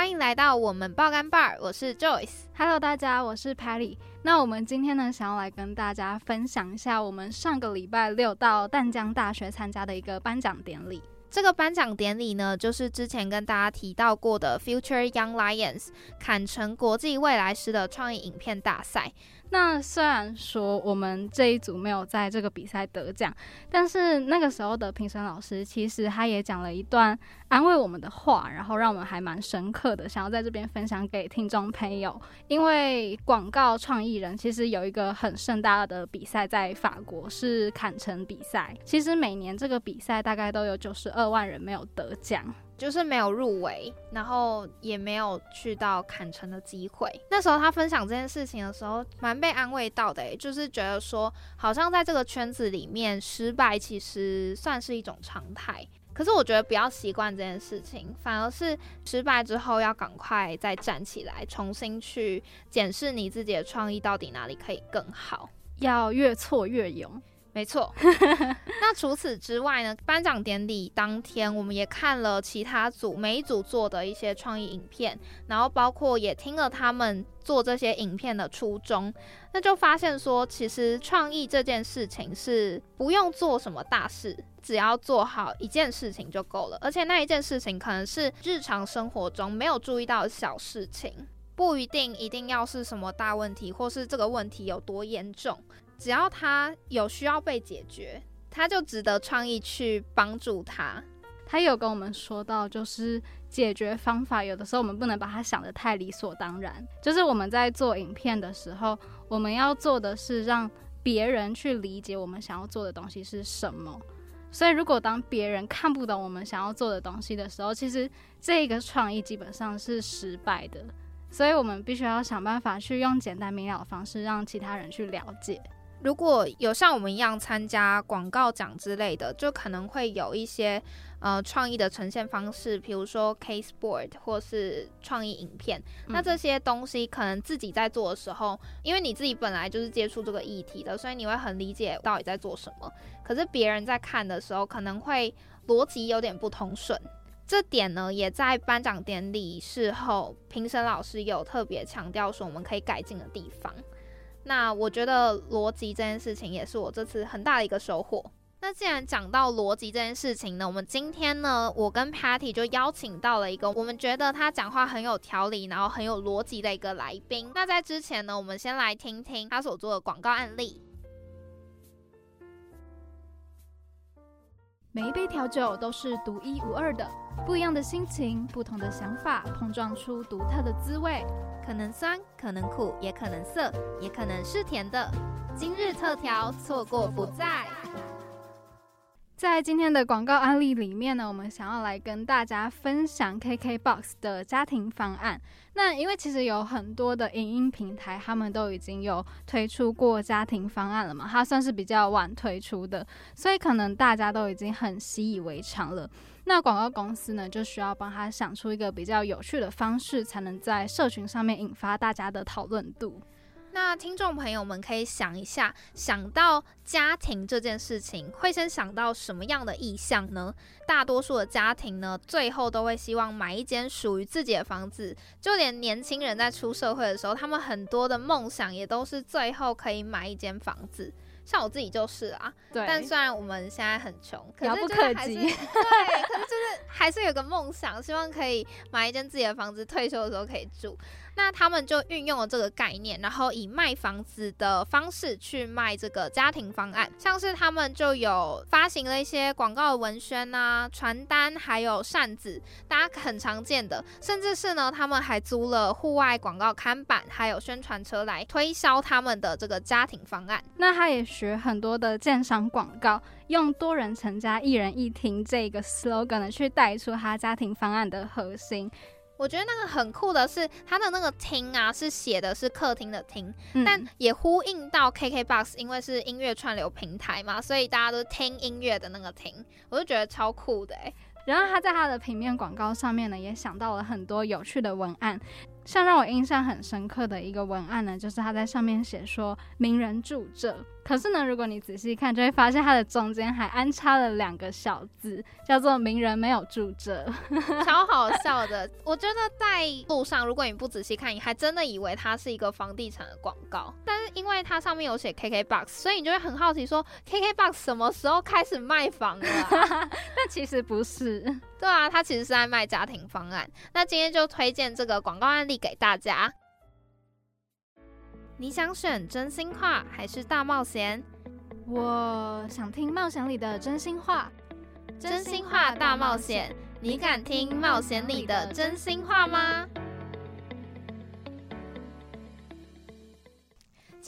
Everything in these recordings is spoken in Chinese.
欢迎来到我们爆肝 bar，我是 Joyce。Hello，大家，我是 Patty。那我们今天呢，想要来跟大家分享一下我们上个礼拜六到淡江大学参加的一个颁奖典礼。这个颁奖典礼呢，就是之前跟大家提到过的 Future Young Lions 坎城国际未来师的创意影片大赛。那虽然说我们这一组没有在这个比赛得奖，但是那个时候的评审老师其实他也讲了一段安慰我们的话，然后让我们还蛮深刻的，想要在这边分享给听众朋友。因为广告创意人其实有一个很盛大的比赛在法国，是坎城比赛。其实每年这个比赛大概都有九十二万人没有得奖。就是没有入围，然后也没有去到坎城的机会。那时候他分享这件事情的时候，蛮被安慰到的，就是觉得说，好像在这个圈子里面，失败其实算是一种常态。可是我觉得不要习惯这件事情，反而是失败之后要赶快再站起来，重新去检视你自己的创意到底哪里可以更好，要越挫越勇。没错，那除此之外呢？颁奖典礼当天，我们也看了其他组每一组做的一些创意影片，然后包括也听了他们做这些影片的初衷，那就发现说，其实创意这件事情是不用做什么大事，只要做好一件事情就够了，而且那一件事情可能是日常生活中没有注意到的小事情，不一定一定要是什么大问题，或是这个问题有多严重。只要他有需要被解决，他就值得创意去帮助他。他有跟我们说到，就是解决方法，有的时候我们不能把它想得太理所当然。就是我们在做影片的时候，我们要做的是让别人去理解我们想要做的东西是什么。所以，如果当别人看不懂我们想要做的东西的时候，其实这个创意基本上是失败的。所以我们必须要想办法去用简单明了的方式，让其他人去了解。如果有像我们一样参加广告奖之类的，就可能会有一些呃创意的呈现方式，比如说 case board 或是创意影片。那这些东西可能自己在做的时候，因为你自己本来就是接触这个议题的，所以你会很理解到底在做什么。可是别人在看的时候，可能会逻辑有点不通顺。这点呢，也在颁奖典礼事后，评审老师有特别强调说，我们可以改进的地方。那我觉得逻辑这件事情也是我这次很大的一个收获。那既然讲到逻辑这件事情呢，我们今天呢，我跟 Patty 就邀请到了一个我们觉得他讲话很有条理，然后很有逻辑的一个来宾。那在之前呢，我们先来听听他所做的广告案例。每一杯调酒都是独一无二的，不一样的心情，不同的想法，碰撞出独特的滋味。可能酸，可能苦，也可能涩，也可能是甜的。今日特调，错过不再。在今天的广告案例里面呢，我们想要来跟大家分享 KKBOX 的家庭方案。那因为其实有很多的影音平台，他们都已经有推出过家庭方案了嘛，它算是比较晚推出的，所以可能大家都已经很习以为常了。那广告公司呢，就需要帮他想出一个比较有趣的方式，才能在社群上面引发大家的讨论度。那听众朋友们可以想一下，想到家庭这件事情，会先想到什么样的意向呢？大多数的家庭呢，最后都会希望买一间属于自己的房子。就连年轻人在出社会的时候，他们很多的梦想也都是最后可以买一间房子。像我自己就是啊，对。但虽然我们现在很穷，遥不可及，对，可是就是还是有个梦想，希望可以买一间自己的房子，退休的时候可以住。那他们就运用了这个概念，然后以卖房子的方式去卖这个家庭方案，像是他们就有发行了一些广告文宣啊、传单，还有扇子，大家很常见的，甚至是呢，他们还租了户外广告看板，还有宣传车来推销他们的这个家庭方案。那他也学很多的鉴赏广告，用多人成家、一人一厅这个 slogan，去带出他家庭方案的核心。我觉得那个很酷的是，它的那个厅啊，是写的是客厅的厅，嗯但也呼应到 KKBOX，因为是音乐串流平台嘛，所以大家都听音乐的那个厅，我就觉得超酷的哎。然后他在他的平面广告上面呢，也想到了很多有趣的文案。像让我印象很深刻的一个文案呢，就是他在上面写说“名人住这”，可是呢，如果你仔细看，就会发现它的中间还安插了两个小字，叫做“名人没有住这 超好笑的。我觉得在路上，如果你不仔细看，你还真的以为它是一个房地产的广告。但是因为它上面有写 KKBOX，所以你就会很好奇说，KKBOX 什么时候开始卖房了、啊？”，但其实不是。对啊，它其实是在卖家庭方案。那今天就推荐这个广告案例给大家。你想选真心话还是大冒险？我想听冒险里的真心话，真心话大冒险，你敢听冒险里的真心话吗？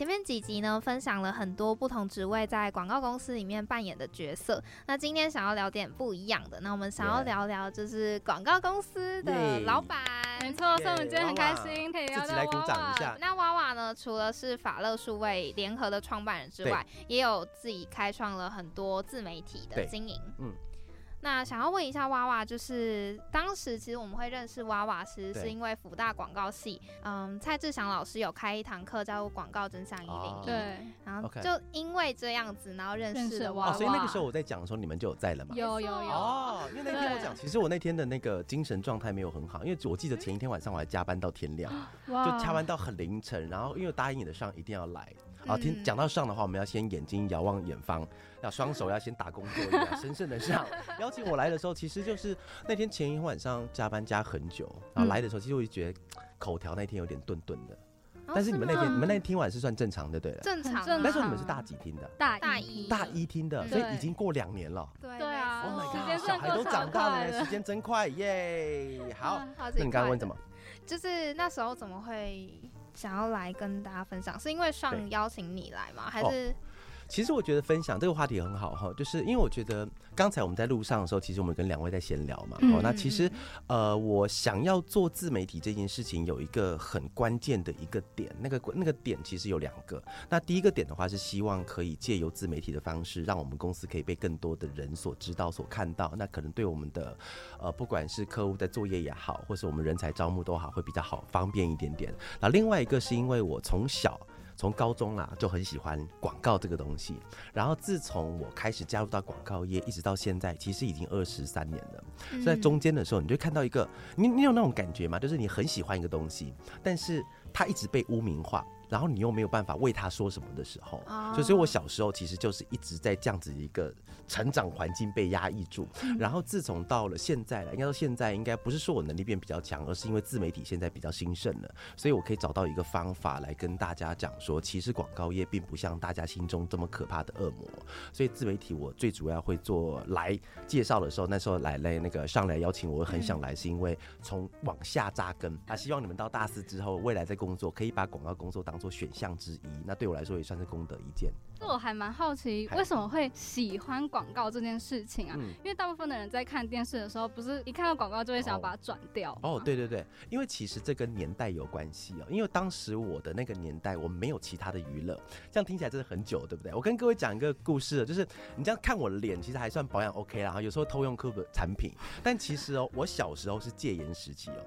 前面几集呢，分享了很多不同职位在广告公司里面扮演的角色。那今天想要聊点不一样的，那我们想要聊聊就是广告公司的老板。没错，所以我们今天很开心可以聊到自己来鼓娃娃掌一下那娃娃呢，除了是法乐数位联合的创办人之外，也有自己开创了很多自媒体的经营。嗯，那想要问一下娃娃，就是当时其实我们会认识娃娃，其实是因为福大广告系，嗯，蔡志祥老师有开一堂课叫做《广告真相一零对，然后 OK 就因为这样子，然后认认识了娃娃。所以那个时候我在讲的时候，你们就有在了嘛？有有有，哦，因为那天我对讲，其实我那天的那个精神状态没有很好，因为我记得前一天晚上我还加班到天亮，就加班到很凌晨，然后因为答应你的上一定要来。啊，听嗯讲到上的话，我们要先眼睛遥望远方，要双手要先打工作一样，神圣的上。邀请我来的时候，其实就是那天前一天晚上加班加很久，然后来的时候，其实我就觉得口条那天有点顿顿的。哦但是你们那天吗你们那天听完是算正常的，对了。正常那时候你们是大几听的？大大一一大一听的，嗯所以已经过两年了。对对啊 Oh 没 my god，小孩都长大了时间真快耶！好，嗯好那你刚刚问什么？就是那时候怎么会想要来跟大家分享？是因为上邀请你来吗？还哦是其实我觉得分享这个话题很好哈，就是因为我觉得刚才我们在路上的时候，其实我们跟两位在闲聊嘛。嗯哦，那其实呃，我想要做自媒体这件事情有一个很关键的一个点，那个那个点其实有两个。那第一个点的话是希望可以借由自媒体的方式，让我们公司可以被更多的人所知道、所看到。那可能对我们的呃，不管是客户的作业也好，或是我们人才招募都好，会比较好方便一点点。那另外一个是因为我从小。从高中啦就很喜欢广告这个东西，然后自从我开始加入到广告业，一直到现在，其实已经二十三年了。所以在中间的时候，你就看到一个，你你有那种感觉吗？就是你很喜欢一个东西，但是它一直被污名化，然后你又没有办法为他说什么的时候，所以我小时候其实就是一直在这样子一个成长环境被压抑住，然后自从到了现在了，应该说现在应该不是说我能力变比较强，而是因为自媒体现在比较兴盛了，所以我可以找到一个方法来跟大家讲说，其实广告业并不像大家心中这么可怕的恶魔，所以自媒体我最主要会做来介绍的时候，那时候来来那个上来邀请我，我很想来，是因为从往下扎根。啊，希望你们到大四之后，未来在工作可以把广告工作当做选项之一，那对我来说也算是功德一件。这我还蛮好奇，为什么会喜欢广告这件事情啊？嗯。因为大部分的人在看电视的时候，不是一看到广告就会想要把它转掉吗哦，，对对对，因为其实这跟年代有关系哦。因为当时我的那个年代，我没有其他的娱乐，这样听起来真的很久，对不对？我跟各位讲一个故事，就是你这样看我的脸，其实还算保养 OK 啦，有时候偷用客的产品，但其实哦，我小时候是戒严时期哦。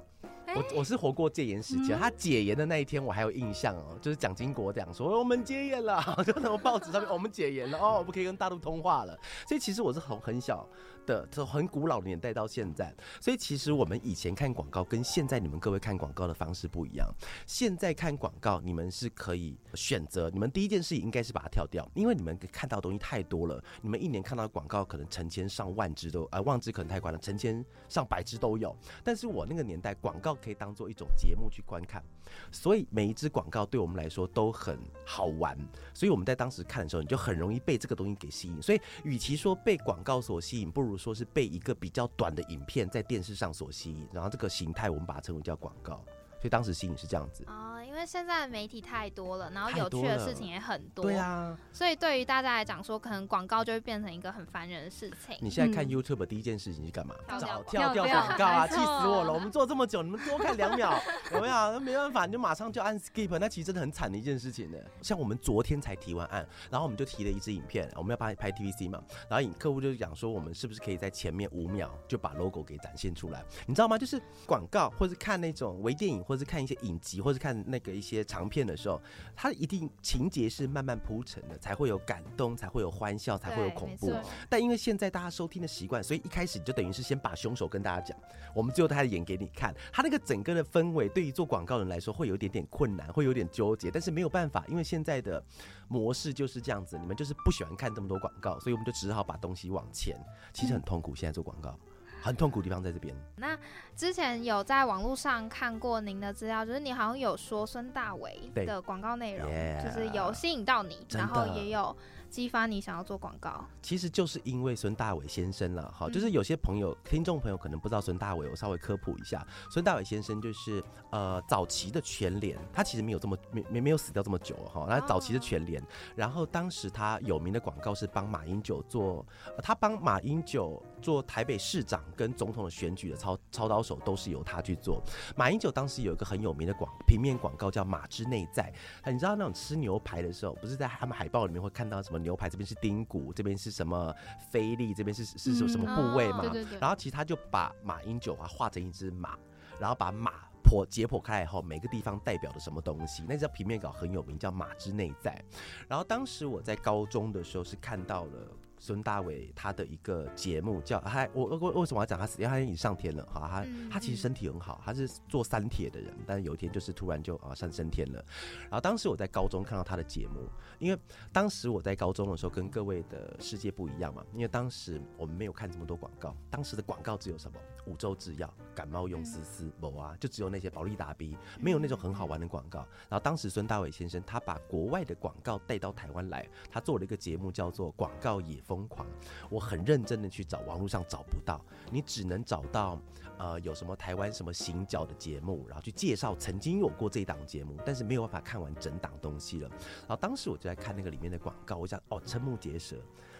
我我是活过戒严时期，嗯他解严的那一天我还有印象哦，就是蒋经国这样说我们戒严了，就那种报纸上面、哦我们解严了哦，我们可以跟大陆通话了。所以其实我是很很小的，从很古老的年代到现在，所以其实我们以前看广告跟现在你们各位看广告的方式不一样。现在看广告，你们是可以选择，你们第一件事应该是把它跳掉，因为你们看到的东西太多了。你们一年看到的广告可能成千上万只都，呃，万支可能太夸了，成千上百只都有。但是我那个年代，广告可以当做一种节目去观看，所以每一支广告对我们来说都很好玩。所以我们在当时看的时候，你就很容易被这个东西给吸引。所以，与其说被广告所吸引，不如说是被一个比较短的影片在电视上所吸引，然后这个形态我们把它称为叫广告。所以当时吸引是这样子。为因为现在的媒体太多了，然后有趣的事情也很多，对啊，所以对于大家来讲说，可能广告就会变成一个很烦人的事情。你现在看嗯 YouTube 第一件事情是干嘛？跳掉找跳掉跳广告啊，气死我了！我们做这么久，你们多看两秒，有没有？那没办法，你就马上就按 skip，那其实真的很惨的一件事情呢。像我们昨天才提完案，然后我们就提了一支影片，我们要拍拍 TVC 嘛，然后影客户就讲说，我们是不是可以在前面五秒就把 logo 给展现出来？你知道吗？就是广告或是看那种微电影，或是看一些影集，或是看那个一些长片的时候，它一定情节是慢慢铺陈的，才会有感动，才会有欢笑，才会有恐怖。但因为现在大家收听的习惯，所以一开始你就等于是先把凶手跟大家讲，我们最后他演给你看。他那个整个的氛围，对于做广告人来说会有一点点困难，会有点纠结，但是没有办法，因为现在的模式就是这样子，你们就是不喜欢看这么多广告，所以我们就只好把东西往前。其实很痛苦，现在做广告很痛苦的地方在这边。那之前有在网络上看过您的资料，就是你好像有说孙大伟的广告内容就是有吸引到你，然后也有激发你想要做广告。其实就是因为孙大伟先生了，哈，就是嗯有些朋友、听众朋友可能不知道孙大伟，我稍微科普一下，孙大伟先生就是呃早期的全联，他其实没有这么没没没有死掉这么久哈，他早期的全联，然后当时他有名的广告是帮马英九做，呃他帮马英九做台北市长跟总统的选举的操操刀手都是由他去做。马英九当时有一个很有名的广平面广告叫马之内在，啊你知道那种吃牛排的时候，不是在他们海报里面会看到什么牛排这边是丁骨，这边是什么菲力，这边是是什么什么部位嘛？对对对，然后其实他就把马英九啊画成一只马，然后把马剖解剖开来以后，每个地方代表的什么东西，那张平面稿很有名，叫《马之内在》。然后当时我在高中的时候是看到了。孙大伟他的一个节目叫他我我为什么要讲他死？因为他已经上天了哈，他嗯他其实身体很好，他是做三铁的人，但是有一天就是突然就啊上升天了。然后当时我在高中看到他的节目，因为当时我在高中的时候跟各位的世界不一样嘛，因为当时我们没有看这么多广告，当时的广告只有什么五洲制药、感冒用丝丝、某啊，就只有那些保利达 B，没有那种很好玩的广告。然后当时孙大伟先生他把国外的广告带到台湾来，他做了一个节目叫做《广告也疯狂》，我很认真的去找，网络上找不到，你只能找到。呃，有什么台湾什么行脚的节目，然后去介绍曾经有过这档节目，但是没有办法看完整档东西了。然后当时我就在看那个里面的广告，我想哦，瞠目结舌。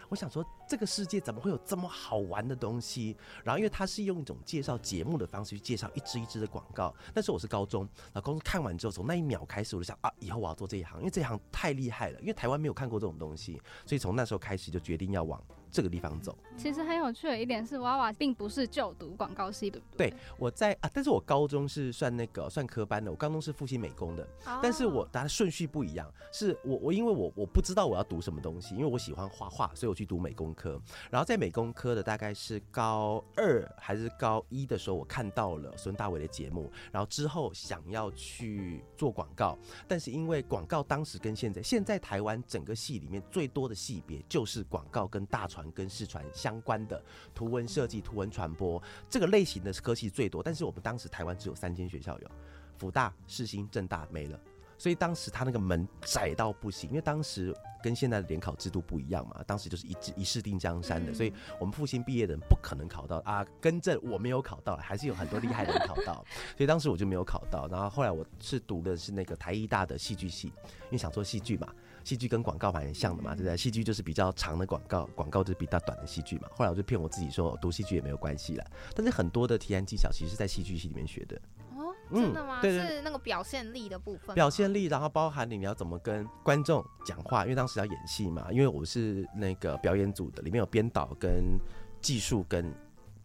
我想说，这个世界怎么会有这么好玩的东西？然后因为他是用一种介绍节目的方式去介绍一支一支的广告。那时候我是高中，然后高中看完之后，从那一秒开始，我就想啊，以后我要做这一行，因为这一行太厉害了，因为台湾没有看过这种东西，所以从那时候开始就决定要往这个地方走。其实很有趣的一点是，娃娃并不是就读广告系，对不对？对，我在啊，但是我高中是算那个算科班的，我高中是复兴美工的，但是我哦它的顺序不一样，是我我因为我我不知道我要读什么东西，因为我喜欢画画，所以我去读美工科。然后在美工科的大概是高二还是高一的时候，我看到了孙大伟的节目，然后之后想要去做广告，但是因为广告当时跟现在，现在台湾整个系里面最多的系别就是广告跟大传跟视传相关的图文设计、图文传播这个类型的科系最多，但是我们当时台湾只有三间学校有，福大、世新、正大没了。所以当时他那个门窄到不行，因为当时跟现在的联考制度不一样嘛，当时就是一制一试定江山的，嗯所以我们复兴毕业的人不可能考到啊。更正，我没有考到，还是有很多厉害的人考到，所以当时我就没有考到。然后后来我是读的是那个台艺大的戏剧系，因为想做戏剧嘛，戏剧跟广告蛮像的嘛，对不对？戏剧就是比较长的广告，广告就是比较短的戏剧嘛。后来我就骗我自己说，我读戏剧也没有关系了。但是很多的提案技巧其实是在戏剧系里面学的。哦，嗯真的吗？对对是那个表现力的部分，表现力，然后包含你你要怎么跟观众讲话，因为当时要演戏嘛，因为我是那个表演组的，里面有编导跟技术跟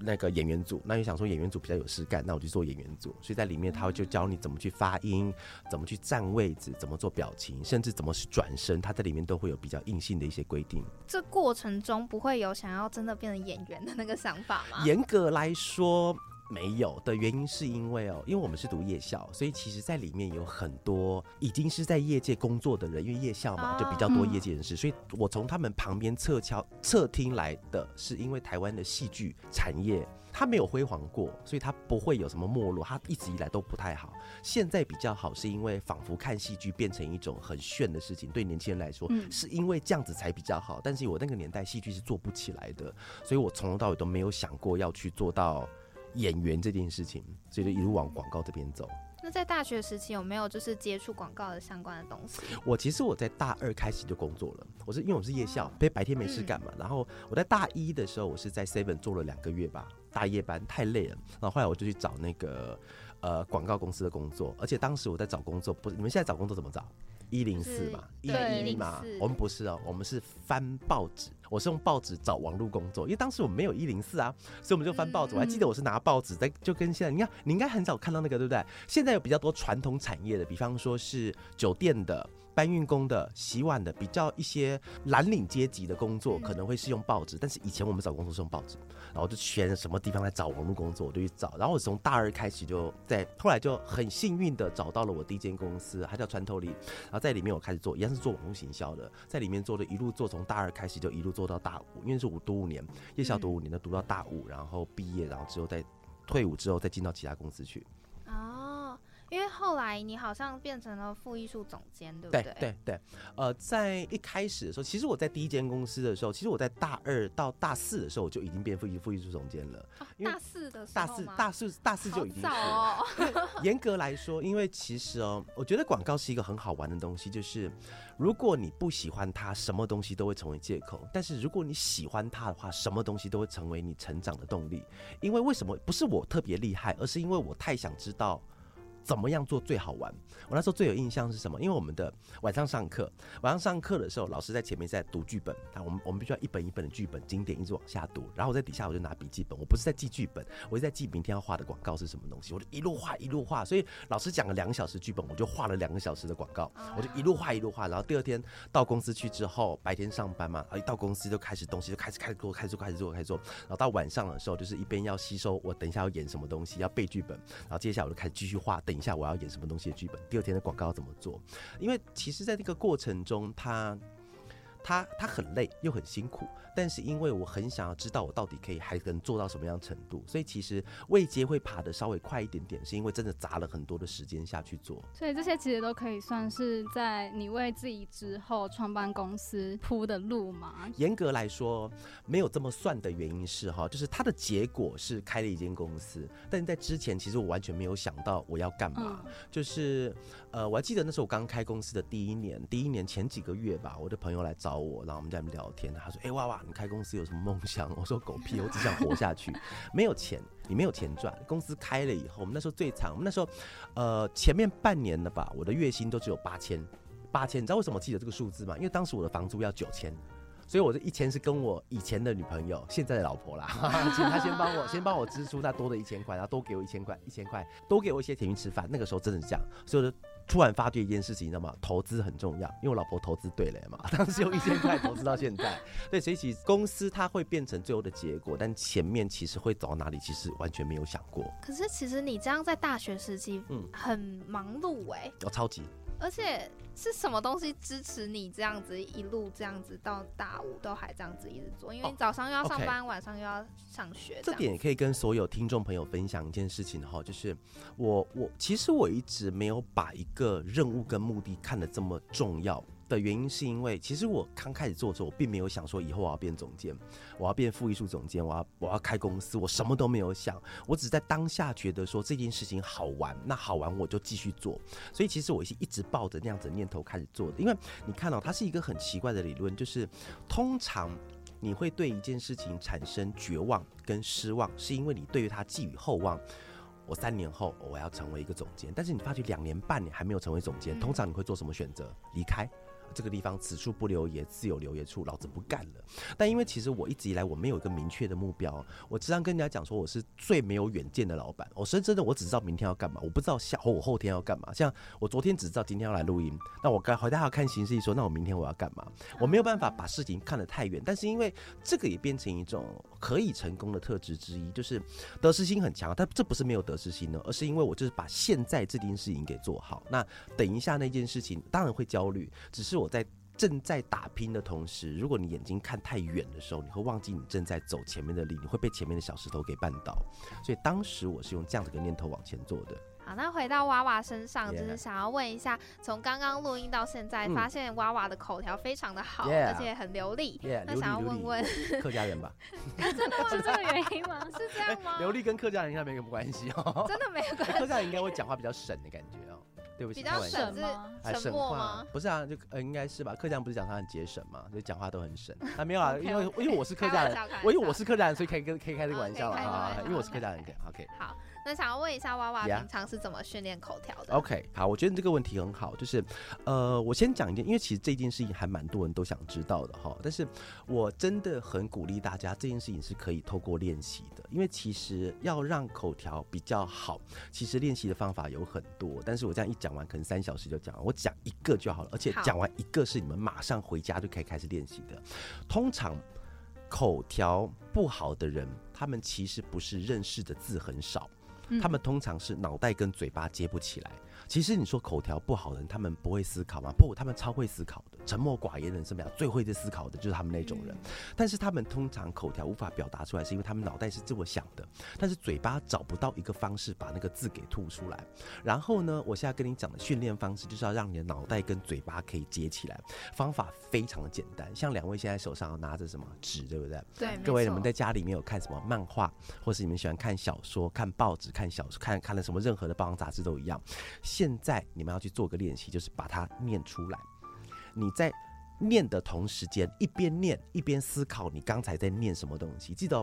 那个演员组，那你想说演员组比较有事干，那我就做演员组，所以在里面他会就教你怎么去发音，怎么去站位置，怎么做表情，甚至怎么去转身，他在里面都会有比较硬性的一些规定。这过程中不会有想要真的变成演员的那个想法吗？严格来说。没有的原因是因为哦，因为我们是读夜校，所以其实在里面有很多已经是在业界工作的人，因为夜校嘛啊就比较多业界人士，所以我从他们旁边侧敲侧听来的是，因为台湾的戏剧产业它没有辉煌过，所以它不会有什么没落，它一直以来都不太好。现在比较好，是因为仿佛看戏剧变成一种很炫的事情，对年轻人来说，嗯是因为这样子才比较好。但是我那个年代戏剧是做不起来的，所以我从头到尾都没有想过要去做到演员这件事情，所以就一路往广告这边走。那那在大学时期有没有就是接触广告的相关的东西？我其实我在大二开始就工作了，我是因为我是夜校，所以白天没事干嘛。然后我在大一的时候，我是在 Seven 做了两个月吧，大夜班太累了。然后后来我就去找那个呃广告公司的工作，而且当时我在找工作，不是你们现在找工作怎么找？一零四嘛，一零一嘛104，我们不是哦，我们是翻报纸。我是用报纸找网络工作，因为当时我们没有一零四啊，所以我们就翻报纸。我还记得我是拿报纸在，就跟现在，你看你应该很少看到那个，对不对？现在有比较多传统产业的，比方说是酒店的。搬运工的、洗碗的，比较一些蓝领阶级的工作，可能会是用报纸。但是以前我们找工作是用报纸，然后就选什么地方来找网络工作，我就去找。然后我从大二开始就在，后来就很幸运的找到了我第一间公司，它叫穿透力。然后在里面我开始做，一样是做网络行销的，在里面做的一路做，从大二开始就一路做到大五，因为是五读五年，夜校读五年的，读到大五，然后毕业，然后之后再退伍之后再进到其他公司去。哦，因为后来你好像变成了副艺术总监，对不对对？对对，呃，在一开始的时候，其实我在第一间公司的时候，其实我在大二到大四的时候，我就已经变副艺副艺术总监了。哦因为大四的时大四候大四大四就已经早。严格来说，因为其实哦，我觉得广告是一个很好玩的东西，就是如果你不喜欢它，什么东西都会成为借口；但是如果你喜欢它的话，什么东西都会成为你成长的动力。因为为什么不是我特别厉害，而是因为我太想知道。怎么样做最好玩？我那时候最有印象是什么？因为我们的晚上上课，晚上上课的时候，老师在前面在读剧本，啊，我们我们必须要一本一本的剧本经典一直往下读，然后我在底下我就拿笔记本，我不是在记剧本，我是在记明天要画的广告是什么东西，我就一路画一路画，所以老师讲了两个小时剧本，我就画了两个小时的广告，我就一路画一路画，然后第二天到公司去之后，白天上班嘛，然后一到公司就开始东西就开始开始做，开始做，开始做，开始做，然后到晚上的时候就是一边要吸收我等一下要演什么东西，要背剧本，然后接下来我就开始继续画，等一下我要演什么东西的剧本，第二天的广告要怎么做，因为其实在这个过程中，他。他他很累又很辛苦，但是因为我很想要知道我到底可以还能做到什么样程度，所以其实未接会爬的稍微快一点点，是因为真的砸了很多的时间下去做。所以这些其实都可以算是在你为自己之后创办公司铺的路嘛。严格来说，没有这么算的原因是哈，就是它的结果是开了一间公司，但在之前其实我完全没有想到我要干嘛。嗯，就是呃，我还记得那时候我刚开公司的第一年，第一年前几个月吧，我的朋友来找找我，然后我们在那边聊天，他说：“哎、哇哇，你开公司有什么梦想？”我说：“狗屁，我只想活下去，没有钱，你没有钱赚。公司开了以后，我们那时候最惨，我们那时候呃前面半年的吧，我的月薪都只有八千，八千，你知道为什么记得这个数字吗？因为当时我的房租要九千。”所以我这一千是跟我以前的女朋友，现在的老婆啦，请她先帮我先帮我支出那多的一千块，然后多给我一千块，一千块多给我一些钱去吃饭。那个时候真的是这样，所以我就突然发觉一件事情，你知道吗？投资很重要，因为我老婆投资对了嘛，当时用一千块投资到现在，对，所以其实公司它会变成最后的结果，但前面其实会走到哪里，其实完全没有想过。可是其实你这样在大学时期，嗯很忙碌哎、我、超级而且是什么东西支持你这样子一路这样子到大五都还这样子一直做？因为哦你早上又要上班，晚上又要上学，样这点也可以跟所有听众朋友分享一件事情哈，就是我我其实我一直没有把一个任务跟目的看得这么重要。的原因是因为，其实我刚开始做的时候，我并没有想说以后我要变总监，我要变副艺术总监，我要我要开公司，我什么都没有想，我只是在当下觉得说这件事情好玩，那好玩我就继续做。所以其实我是一直抱着那样子的念头开始做的。因为你看到、它是一个很奇怪的理论，就是通常你会对一件事情产生绝望跟失望，是因为你对于它寄予厚望。我三年后我要成为一个总监，但是你发觉两年半你还没有成为总监，嗯通常你会做什么选择？离开。这个地方此处不留爷，自有留爷处，老子不干了。但因为其实我一直以来我没有一个明确的目标，我经常跟人家讲说我是最没有远见的老板。我说真的，我只知道明天要干嘛，我不知道下后我后天要干嘛。像我昨天只知道今天要来录音，那我该回家要看形势，说那我明天我要干嘛？我没有办法把事情看得太远，但是因为这个也变成一种可以成功的特质之一，就是得失心很强。但这不是没有得失心呢，而是因为我就是把现在这件事情给做好。那等一下那件事情当然会焦虑，只是我在。正在打拼的同时，如果你眼睛看太远的时候，你会忘记你正在走前面的路，你会被前面的小石头给绊倒。所以当时我是用这样的一个念头往前做的。好，那回到娃娃身上，就是想要问一下，从刚刚录音到现在，嗯发现娃娃的口条非常的好 Yeah 而且很流利。耶，那想要问问，客家人吧？是这个原因吗？是这样吗？流利跟客家人应该没什么关系哦。真的没有关系，客家人应该会讲话比较省的感觉哦。对不起，比较省是沉默话吗？不是啊，就呃应该是吧。客家人不是讲他很节省嘛，就讲话都很省啊。没有啊，因为因为我是客家人我因为我是客家人，所以可以跟可以开这个啊玩笑了可以开这个啊玩。笑因为我是客家人可以，OK。好，那想要问一下娃娃平常是怎么训练口条的 OK，好，我觉得你这个问题很好，就是，呃，我先讲一件，因为其实这件事情还蛮多人都想知道的哈，但是我真的很鼓励大家，这件事情是可以透过练习的，因为其实要让口条比较好，其实练习的方法有很多，但是我这样一讲完，可能三小时就讲完，我讲一个就好了，而且讲完一个是你们马上回家就可以开始练习的，通常。口条不好的人，他们其实不是认识的字很少，嗯他们通常是脑袋跟嘴巴接不起来。其实你说口条不好的人，他们不会思考吗？不，他们超会思考的。沉默寡言的人是怎么样？最会在思考的就是他们那种人。但是他们通常口条无法表达出来，是因为他们脑袋是这么想的，但是嘴巴找不到一个方式把那个字给吐出来。然后呢，我现在跟你讲的训练方式，就是要让你的脑袋跟嘴巴可以接起来。方法非常的简单，像两位现在手上拿着什么纸，对不对？对，各位，你们在家里面有看什么漫画，或是你们喜欢看小说、看报纸、看小说、看看了什么任何的报章杂志都一样。现在你们要去做个练习，就是把它念出来。你在念的同时间，一边念一边思考你刚才在念什么东西。记得，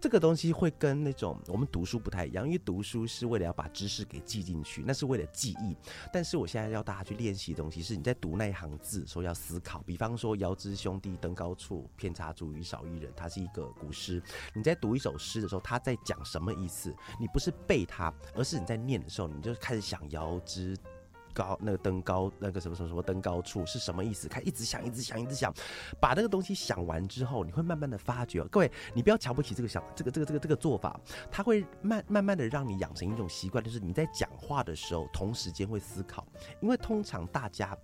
这个东西会跟那种我们读书不太一样，因为读书是为了要把知识给记进去，那是为了记忆。但是我现在要大家去练习的东西，是你在读那一行字的时候要思考。比方说“遥知兄弟登高处，偏差茱萸少一人”，它是一个古诗。你在读一首诗的时候，它在讲什么意思？你不是背它，而是你在念的时候，你就开始想“遥知”。高那个登高那个什么什么什么登高处是什么意思？开一直想，一直想，一直想，把那个东西想完之后，你会慢慢的发觉，各位，你不要瞧不起这个想这个这个这个这个做法，它会慢慢慢的让你养成一种习惯，就是你在讲话的时候，同时间会思考，因为通常大家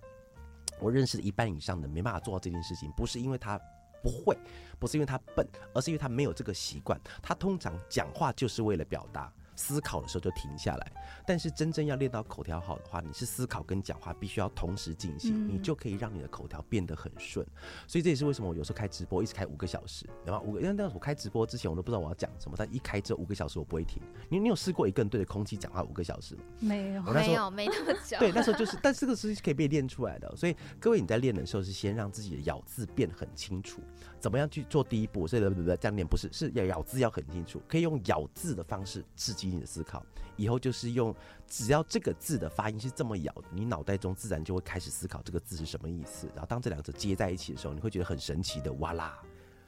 我认识的一半以上的没办法做到这件事情，不是因为他。不会，不是因为他笨，而是因为他没有这个习惯。他通常讲话就是为了表达，思考的时候就停下来。但是真正要练到口条好的话，你是思考跟讲话必须要同时进行，嗯你就可以让你的口条变得很顺。所以这也是为什么我有时候开直播一直开五个小时，然后五个，因为那我开直播之前我都不知道我要讲什么，但一开这五个小时我不会停。你你有试过一个人对着空气讲话五个小时吗？没有没有没那么久。对，那时候就是，但这个是可以被练出来的。所以各位你在练的时候是先让自己的咬字变很清楚，怎么样去做第一步？所以不不这样练不是，是要咬字要很清楚，可以用咬字的方式刺激你的思考。以后就是用，只要这个字的发音是这么咬的，你脑袋中自然就会开始思考这个字是什么意思。然后当这两者接在一起的时候，你会觉得很神奇的，哇啦，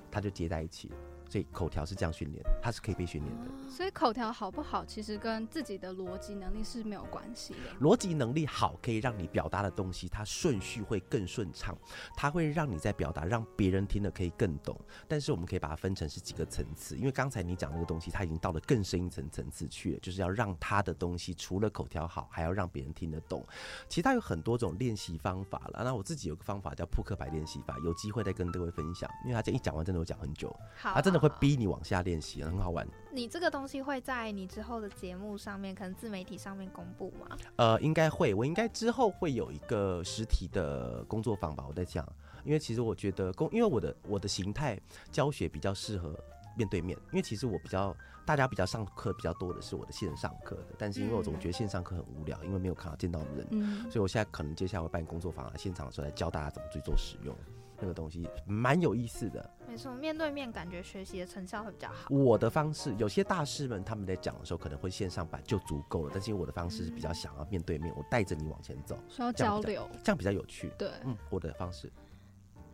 它就接在一起。所以口条是这样训练，它是可以被训练的。所以口条好不好，其实跟自己的逻辑能力是没有关系的。逻辑能力好，可以让你表达的东西，它顺序会更顺畅，它会让你在表达，让别人听得可以更懂。但是我们可以把它分成是几个层次，因为刚才你讲那个东西，它已经到了更深一层层次去了，就是要让他的东西除了口条好，还要让别人听得懂。其实它有很多种练习方法了，那我自己有个方法叫扑克牌练习法，有机会再跟各位分享，因为他这一讲完真的有讲很久，好，他真的会逼你往下练习，很好玩。你这个东西会在你之后的节目上面，可能自媒体上面公布吗？呃，应该会，我应该之后会有一个实体的工作坊吧，我在讲，因为其实我觉得工，因为我的我的形态教学比较适合面对面，因为其实我比较大家比较上课比较多的是我的线上课的，但是因为我总觉得线上课很无聊，因为没有看到见到人，嗯，所以我现在可能接下来会办工作坊啊，现场的时候来教大家怎么去做使用那个东西，蛮有意思的。没错，面对面感觉学习的成效会比较好。我的方式，有些大师们他们在讲的时候可能会线上版就足够了，但是因为我的方式是比较想要面对面，我带着你往前走，需要交流。这样比较有趣。对，嗯，我的方式。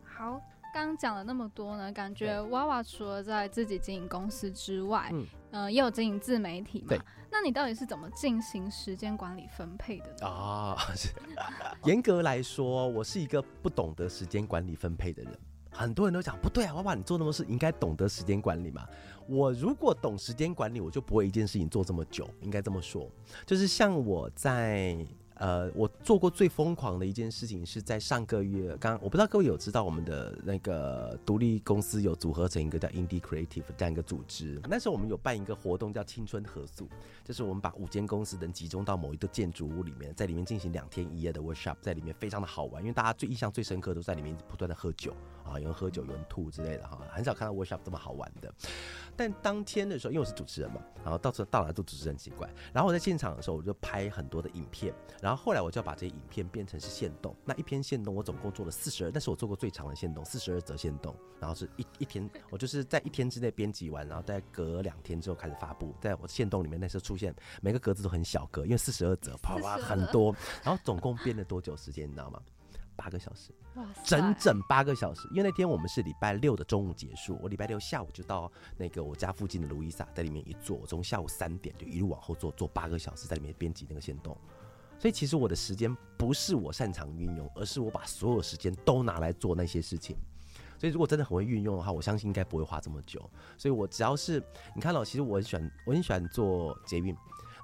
好，刚刚讲了那么多呢，感觉娃娃除了在自己经营公司之外，嗯呃，也有经营自媒体嘛对。那你到底是怎么进行时间管理分配的呢？啊，是严格来说，我是一个不懂得时间管理分配的人。很多人都讲不对啊，爸爸，你做那么多事，应该懂得时间管理嘛。我如果懂时间管理，我就不会一件事情做这么久，应该这么说。就是像我在呃，我做过最疯狂的一件事情是在上个月，刚我不知道各位有知道我们的那个独立公司有组合成一个叫 Indie Creative 这样一个组织。那时候我们有办一个活动叫青春合宿，就是我们把五间公司能集中到某一个建筑物里面，在里面进行两天一夜的 workshop，在里面非常的好玩，因为大家最印象最深刻都在里面不断的喝酒啊，有人喝酒，有人吐之类的哈，很少看到 workshop 这么好玩的。但当天的时候，因为我是主持人嘛，然后到时候到哪都主持人很奇怪，然后我在现场的时候，我就拍很多的影片，然后后来我就要把这些影片变成是线动。那一篇线动我总共做了四十二，那是我做过最长的线动，四十二则线动。然后是一一天，我就是在一天之内编辑完，然后再隔两天之后开始发布。在我线动里面，那时候出现每个格子都很小格，因为四十二则，啪啪很多。然后总共编了多久时间，你知道吗？八个小时，整整八个小时。因为那天我们是礼拜六的中午结束，我礼拜六下午就到那个我家附近的卢伊萨，在里面一坐，从下午三点就一路往后坐，坐八个小时，在里面编辑那个线动。所以其实我的时间不是我擅长运用，而是我把所有时间都拿来做那些事情。所以如果真的很会运用的话，我相信应该不会花这么久。所以我只要是你看到，其实我很喜欢，我很喜欢做捷运。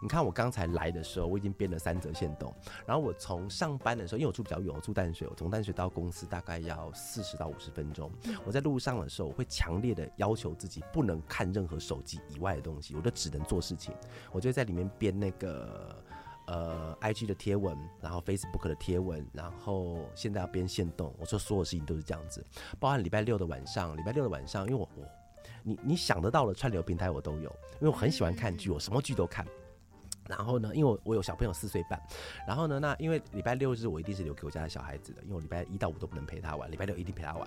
你看我刚才来的时候，我已经编了三则线动。然后我从上班的时候，因为我住比较远，我住淡水，我从淡水到公司大概要四十到五十分钟。我在路上的时候，我会强烈的要求自己不能看任何手机以外的东西，我就只能做事情。我就在里面编那个呃 IG 的贴文，然后 Facebook 的贴文，然后现在要编线动。我说所有事情都是这样子，包含礼拜六的晚上，礼拜六的晚上，因为我我你你想得到的串流平台我都有，因为我很喜欢看剧，我什么剧都看。然后呢，因为我我有小朋友四岁半，然后呢，那因为礼拜六日我一定是留给我家的小孩子的，因为我礼拜一到五都不能陪他玩，礼拜六一定陪他玩，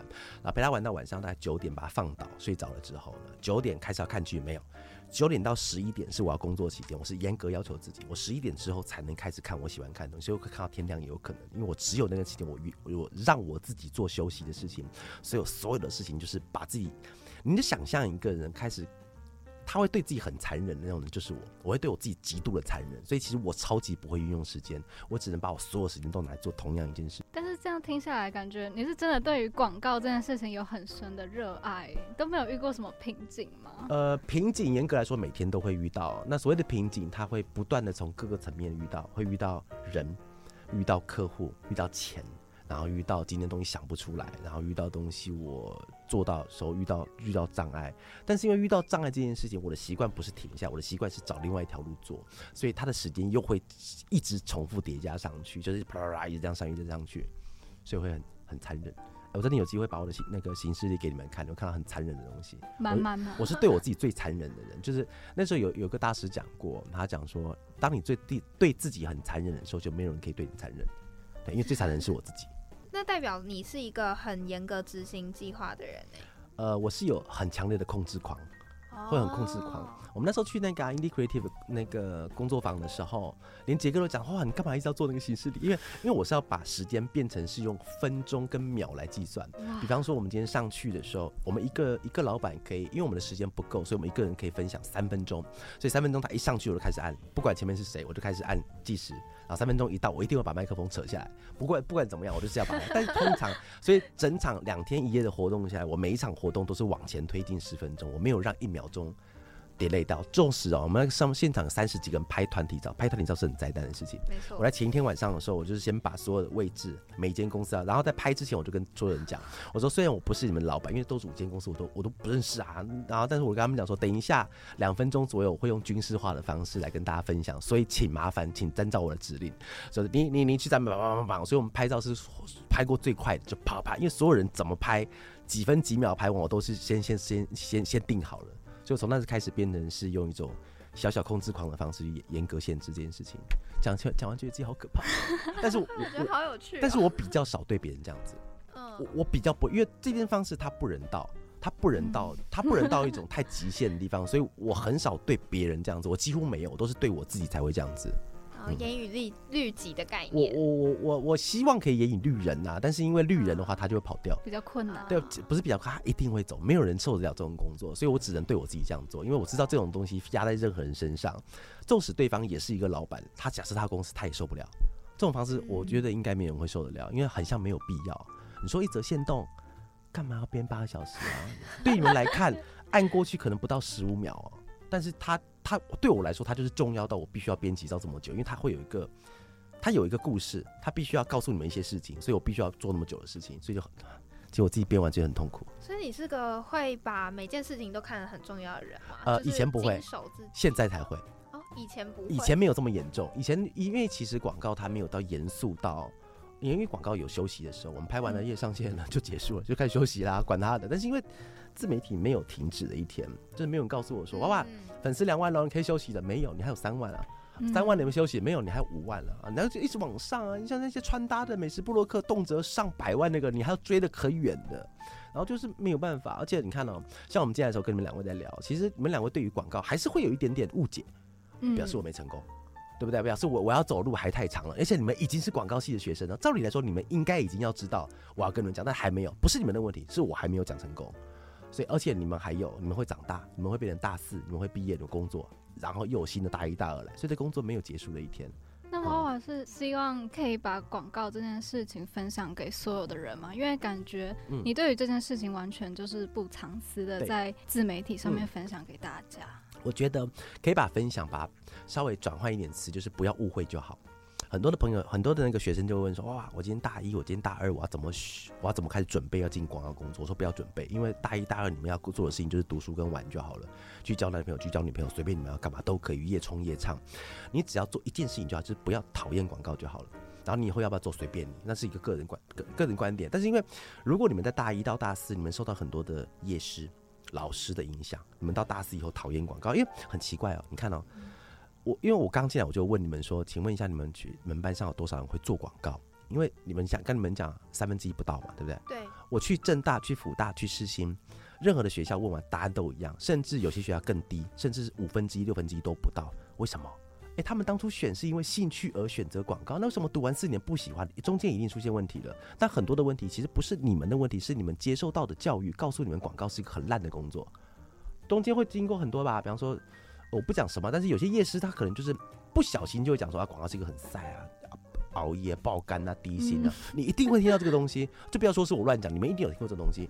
然后陪他玩到晚上大概九点把他放倒，睡着了之后呢，九点开始要看剧没有？九点到十一点是我要工作期间，我是严格要求自己，我十一点之后才能开始看我喜欢看的东西，我可以看到天亮也有可能，因为我只有那个期间我我让我自己做休息的事情，所以所有的事情就是把自己，你就想象一个人开始。他会对自己很残忍的那种人，就是我。我会对我自己极度的残忍，所以其实我超级不会运用时间，我只能把我所有时间都拿来做同样一件事。但是这样听下来，感觉你是真的对于广告这件事情有很深的热爱，都没有遇过什么瓶颈吗？呃，瓶颈严格来说每天都会遇到。那所谓的瓶颈，它会不断的从各个层面遇到，会遇到人，遇到客户，遇到钱。然后遇到今天东西想不出来，然后遇到东西我做到时候遇到遇到障碍，但是因为遇到障碍这件事情，我的习惯不是停下，我的习惯是找另外一条路做，所以它的时间又会一直重复叠加上去，就是啪啦啦一直这样上一直上去，所以会很很残忍。我真的有机会把我的那个形式力给你们看，你会看到很残忍的东西。慢慢慢，我是对我自己最残忍的人，就是那时候有有个大师讲过，他讲说，当你最对对自己很残忍的时候，就没有人可以对你残忍，对，因为最残忍是我自己。那代表你是一个很严格执行计划的人呢？呃，我是有很强烈的控制狂，会很控制狂。我们那时候去那个 Indie Creative 那个工作坊的时候，连杰哥都讲：哇，你干嘛一直要做那个形式力？因为因为我是要把时间变成是用分钟跟秒来计算。比方说，我们今天上去的时候，我们一个一个老板可以，因为我们的时间不够，所以我们一个人可以分享三分钟。所以三分钟他一上去我就开始按，不管前面是谁，我就开始按计时。啊三分钟一到，我一定会把麦克风扯下来。不管不管怎么样，我就是要把。但是通常，所以整场两天一夜的活动下来，我每一场活动都是往前推进十分钟，我没有让一秒钟。Delay 到，重视哦，我们上现场三十几个人拍团体照，拍团体照是很灾难的事情。没错。我在前一天晚上的时候，我就是先把所有的位置，每间公司啊，然后在拍之前，我就跟所有人讲，我说虽然我不是你们老板，因为都是五间公司，我都我都不认识啊。然后，但是我跟他们讲说，等一下两分钟左右，我会用军事化的方式来跟大家分享，所以请麻烦，请遵照我的指令。就是你你你去咱们所以我们拍照是拍过最快的，就啪啪，因为所有人怎么拍，几分几秒拍完，我都是先先先先先定好了。就从那时开始变成是用一种小小控制狂的方式去严格限制这件事情，讲讲讲完觉得自己好可怕，但是我觉得好有趣，但是我比较少对别人这样子，嗯，我我比较不，因为这边方式它不人道，它不人道，它不人道一种太极限的地方，所以我很少对别人这样子，我几乎没有，我都是对我自己才会这样子。严以律律己的概念，我我我我我希望可以严以律人呐，但是因为律人的话，他就会跑掉，比较困难。对，不是比较快，他一定会走，没有人受得了这种工作，所以我只能对我自己这样做，因为我知道这种东西压在任何人身上，纵使对方也是一个老板，他假设他公司他也受不了，这种方式我觉得应该没人会受得了，因为很像没有必要。你说一则限动，干嘛要编八个小时啊？对你们来看，按过去可能不到十五秒哦，但是他。它对我来说，它就是重要到我必须要编辑到这么久，因为它会有一个他有一个故事，他必须要告诉你们一些事情，所以我必须要做那么久的事情，所以就很，其实我自己编完就很痛苦。所以你是个会把每件事情都看得很重要的人吗？呃以前不会现在才会，哦，以前不会，以前没有这么严重。以前因为其实广告它没有到严肃到，因为广告有休息的时候，我们拍完了夜上线了 就结束了，就开始休息啦，管他的。但是因为自媒体没有停止的一天，就是没有人告诉我说，哇哇，嗯粉丝两万了，你可以休息的，没有，你还有三万啊。嗯三万你们休息没有？你还有五万了啊！然后就一直往上啊！你像那些穿搭的美食布洛克，动辄上百万那个，你还要追的可远的。然后就是没有办法，而且你看哦，像我们进来的时候跟你们两位在聊，其实你们两位对于广告还是会有一点点误解，嗯表示我没成功，对不对？表示我我要走路还太长了，而且你们已经是广告系的学生了，照理来说你们应该已经要知道我要跟你们讲，但还没有，不是你们的问题，是我还没有讲成功。所以，而且你们还有，你们会长大，你们会变成大四，你们会毕业有工作，然后又有新的大一、大二来，所以这工作没有结束的一天。那娃娃是希望可以把广告这件事情分享给所有的人嘛？因为感觉嗯你对于这件事情完全就是不藏私的，在自媒体上面嗯分享给大家。我觉得可以把分享把它稍微转换一点词，就是不要误会就好。很多的朋友，很多的那个学生就会问说：“哇，我今天大一，我今天大二，我要怎么学？我要怎么开始准备要进广告工作？”我说不要准备，因为大一、大二你们要做的事情就是读书跟玩就好了，去交男朋友，去交女朋友，随便你们要干嘛都可以，夜冲夜唱。你只要做一件事情就好，就是不要讨厌广告就好了。然后你以后要不要做随便你，那是一个个人观个人观点。但是因为如果你们在大一到大四，你们受到很多的夜师老师的影响，你们到大四以后讨厌广告，因为很奇怪哦。你看哦，我因为我刚进来我就问你们说，请问一下你们去你们班上有多少人会做广告？因为你们想跟你们讲三分之一不到嘛，对不对？对，我去正大、去辅大、去世新，任何的学校问完答案都一样，甚至有些学校更低，甚至是五分之一、六分之一都不到。为什么？诶，他们当初选是因为兴趣而选择广告，那为什么读完四年不喜欢？中间一定出现问题了。但很多的问题其实不是你们的问题，是你们接受到的教育告诉你们广告是一个很烂的工作。中间会经过很多吧，比方说我不讲什么，但是有些夜师他可能就是不小心就会讲说啊，广告是一个很晒啊。熬夜、爆肝啊、低薪啊，你一定会听到这个东西。就不要说是我乱讲，你们一定有听过这东西。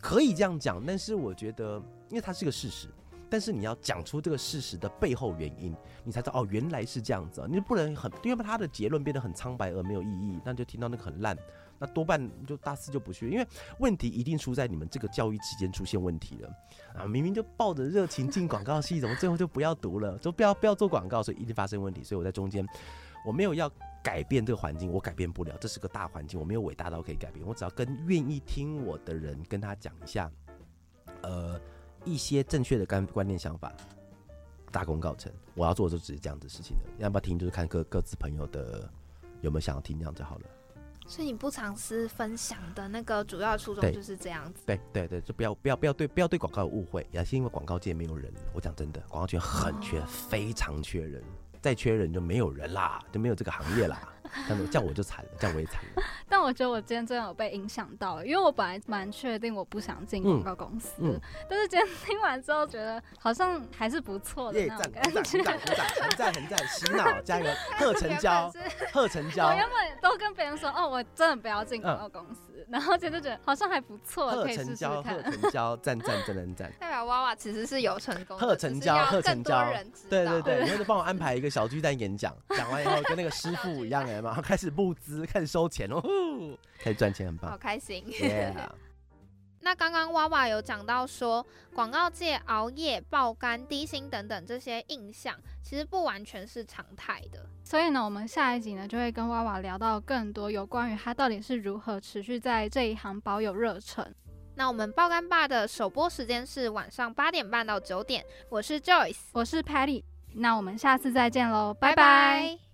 可以这样讲，但是我觉得，因为它是个事实，但是你要讲出这个事实的背后原因，你才知道哦，原来是这样子、啊。你不能很，因为他的结论变得很苍白而没有意义，那就听到那个很烂，那多半就大四就不去，因为问题一定出在你们这个教育期间出现问题了啊！明明就抱着热情进广告系，怎么最后就不要读了，就不要不要做广告，所以一定发生问题。所以我在中间，我没有要改变这个环境，我改变不了，这是个大环境，我没有伟大到可以改变，我只要跟愿意听我的人跟他讲一下，呃，一些正确的观观念想法，大功告成。我要做的就只是这样子的事情了，要不要听就是看各各自朋友的有没有想要听这样就好了。所以你不藏私分享的那个主要初衷就是这样子。对对对，就不要不要不要对不要对广告有误会，也是因为广告界没有人。我讲真的，广告圈很缺，非常缺人。再缺人就没有人啦，就没有这个行业啦。这样这样我就惨了，这样我也惨了。但我觉得我今天真的有被影响到，因为我本来蛮确定我不想进广告公司，嗯但是今天 听完之后，觉得好像还是不错的耶，那赞种感觉。鼓掌鼓掌鼓掌，很赞很赞，洗脑加油，贺成交贺成 交我，原本都跟别人说，哦，我真的不要进广告公司，然后今天就觉得好像还不错，贺可以试试成交，贺看。成交，赞赞真的赞。代表娃娃其实是有成功的，贺成交贺成更多交人知道。对对对，你会帮我安排一个小巨蛋演讲，讲完以后跟那个师傅一样，哎嘛，开始募资，开始收钱哦，呼开始赚钱，很棒好。开心。Yeah，那刚刚娃娃有讲到说，广告界熬夜、爆肝、低薪等等这些印象，其实不完全是常态的。所以呢，我们下一集呢就会跟娃娃聊到更多有关于他到底是如何持续在这一行保有热忱。那我们爆肝爸的首播时间是晚上八点半到九点，我是 Joyce，我是 Patty，那我们下次再见喽，拜拜拜拜